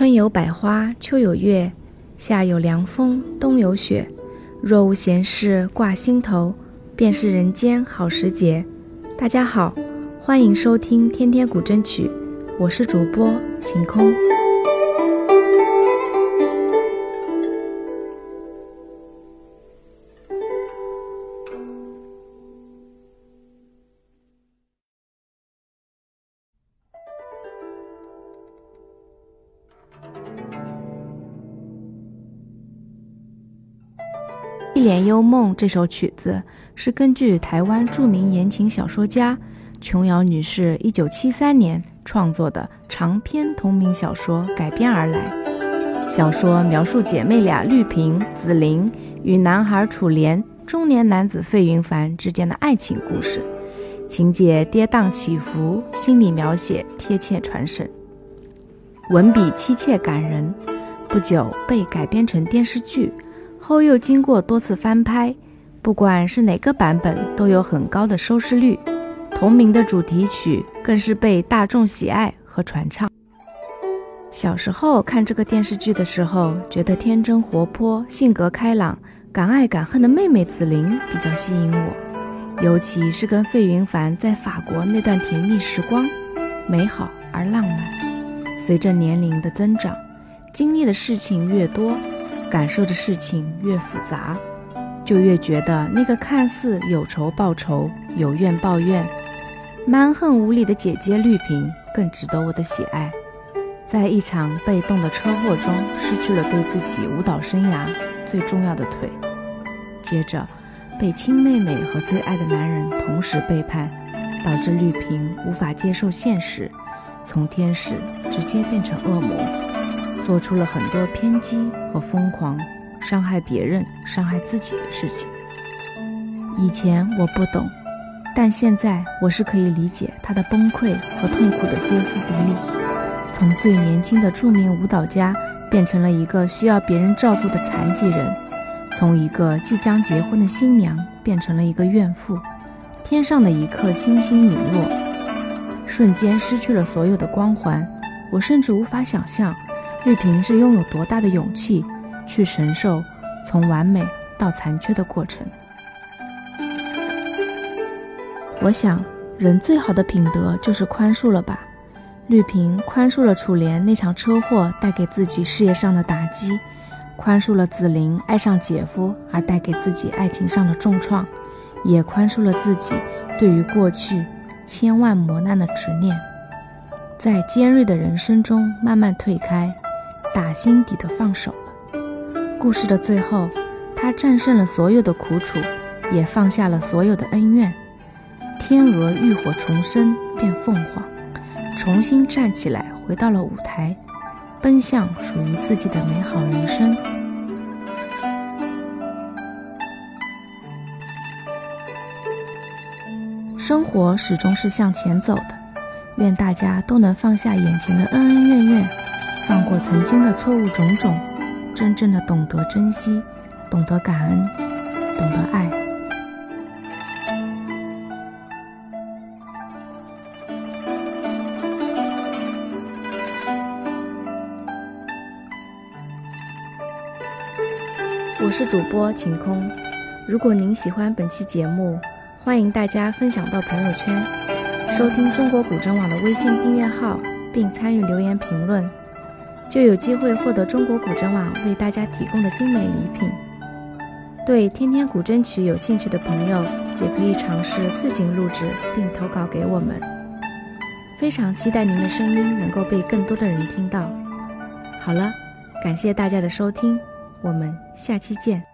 春有百花，秋有月，夏有凉风，冬有雪。若无闲事挂心头，便是人间好时节。大家好，欢迎收听《天天古筝曲》，我是主播晴空。《一帘幽梦》这首曲子是根据台湾著名言情小说家琼瑶女士1973年创作的长篇同名小说改编而来。小说描述姐妹俩绿萍、紫菱与男孩楚濂、中年男子费云凡之间的爱情故事，情节跌宕起伏，心理描写贴切传神，文笔凄切感人。不久被改编成电视剧。后又经过多次翻拍，不管是哪个版本，都有很高的收视率。同名的主题曲更是被大众喜爱和传唱。小时候看这个电视剧的时候，觉得天真活泼、性格开朗、敢爱敢恨的妹妹紫菱比较吸引我，尤其是跟费云凡在法国那段甜蜜时光，美好而浪漫。随着年龄的增长，经历的事情越多。感受的事情越复杂，就越觉得那个看似有仇报仇、有怨报怨、蛮横无理的姐姐绿萍更值得我的喜爱。在一场被动的车祸中，失去了对自己舞蹈生涯最重要的腿，接着被亲妹妹和最爱的男人同时背叛，导致绿萍无法接受现实，从天使直接变成恶魔。做出了很多偏激和疯狂、伤害别人、伤害自己的事情。以前我不懂，但现在我是可以理解他的崩溃和痛苦的歇斯底里。从最年轻的著名舞蹈家，变成了一个需要别人照顾的残疾人；从一个即将结婚的新娘，变成了一个怨妇。天上的一颗星星陨落，瞬间失去了所有的光环。我甚至无法想象。绿萍是拥有多大的勇气，去承受从完美到残缺的过程？我想，人最好的品德就是宽恕了吧。绿萍宽恕了楚濂那场车祸带给自己事业上的打击，宽恕了紫菱爱上姐夫而带给自己爱情上的重创，也宽恕了自己对于过去千万磨难的执念，在尖锐的人生中慢慢退开。打心底的放手了。故事的最后，他战胜了所有的苦楚，也放下了所有的恩怨。天鹅浴火重生变凤凰，重新站起来，回到了舞台，奔向属于自己的美好人生。生活始终是向前走的，愿大家都能放下眼前的恩恩怨怨。放过曾经的错误种种，真正的懂得珍惜，懂得感恩，懂得爱。我是主播晴空，如果您喜欢本期节目，欢迎大家分享到朋友圈，收听中国古筝网的微信订阅号，并参与留言评论。就有机会获得中国古筝网为大家提供的精美礼品。对天天古筝曲有兴趣的朋友，也可以尝试自行录制并投稿给我们。非常期待您的声音能够被更多的人听到。好了，感谢大家的收听，我们下期见。